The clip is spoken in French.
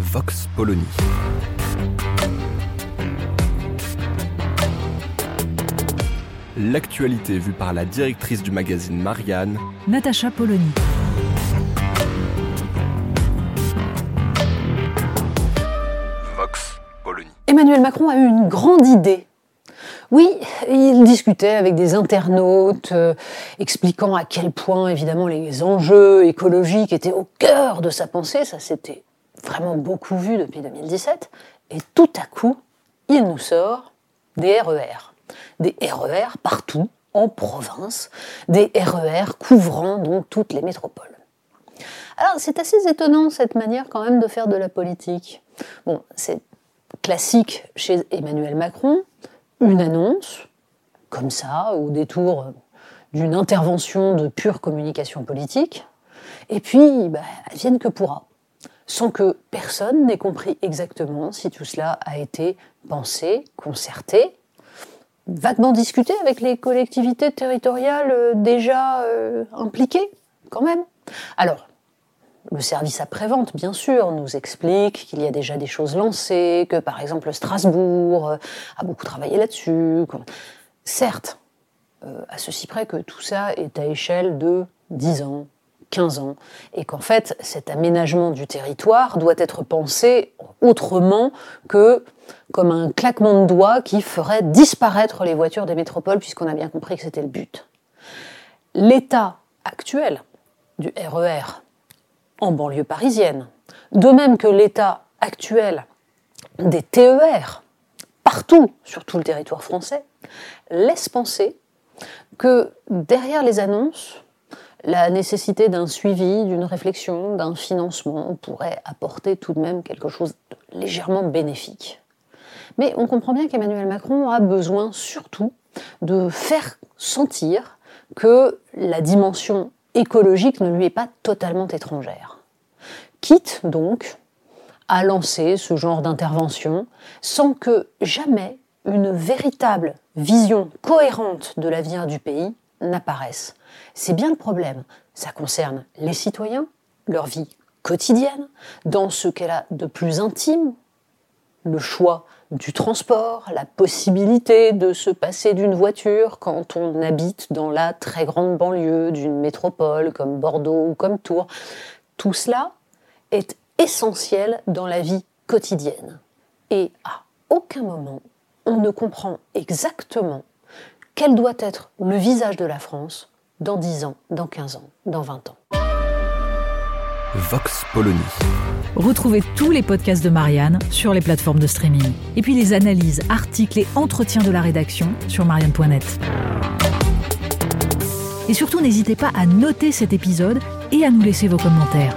Vox Polony. L'actualité vue par la directrice du magazine Marianne, Natacha Polony. Vox Polony. Emmanuel Macron a eu une grande idée. Oui, il discutait avec des internautes, euh, expliquant à quel point, évidemment, les enjeux écologiques étaient au cœur de sa pensée. Ça s'était vraiment beaucoup vu depuis 2017. Et tout à coup, il nous sort des RER. Des RER partout, en province. Des RER couvrant donc toutes les métropoles. Alors, c'est assez étonnant cette manière quand même de faire de la politique. Bon, c'est classique chez Emmanuel Macron, une annonce, comme ça, au détour d'une intervention de pure communication politique, et puis, bah, vienne que pourra, sans que personne n'ait compris exactement si tout cela a été pensé, concerté, vaguement discuté avec les collectivités territoriales euh, déjà euh, impliquées, quand même? Alors, le service après-vente, bien sûr, nous explique qu'il y a déjà des choses lancées, que par exemple Strasbourg euh, a beaucoup travaillé là-dessus. Certes, à ceci près que tout ça est à échelle de 10 ans, 15 ans, et qu'en fait cet aménagement du territoire doit être pensé autrement que comme un claquement de doigts qui ferait disparaître les voitures des métropoles, puisqu'on a bien compris que c'était le but. L'état actuel du RER en banlieue parisienne, de même que l'état actuel des TER partout sur tout le territoire français, laisse penser que derrière les annonces, la nécessité d'un suivi, d'une réflexion, d'un financement pourrait apporter tout de même quelque chose de légèrement bénéfique. Mais on comprend bien qu'Emmanuel Macron a besoin surtout de faire sentir que la dimension écologique ne lui est pas totalement étrangère. Quitte donc à lancer ce genre d'intervention sans que jamais une véritable vision cohérente de l'avenir du pays n'apparaisse. C'est bien le problème. Ça concerne les citoyens, leur vie quotidienne, dans ce qu'elle a de plus intime, le choix du transport, la possibilité de se passer d'une voiture quand on habite dans la très grande banlieue d'une métropole comme Bordeaux ou comme Tours. Tout cela est essentiel dans la vie quotidienne. Et à aucun moment, on ne comprend exactement quel doit être le visage de la France dans 10 ans, dans 15 ans, dans 20 ans. Vox Polony. Retrouvez tous les podcasts de Marianne sur les plateformes de streaming. Et puis les analyses, articles et entretiens de la rédaction sur marianne.net. Et surtout, n'hésitez pas à noter cet épisode et à nous laisser vos commentaires.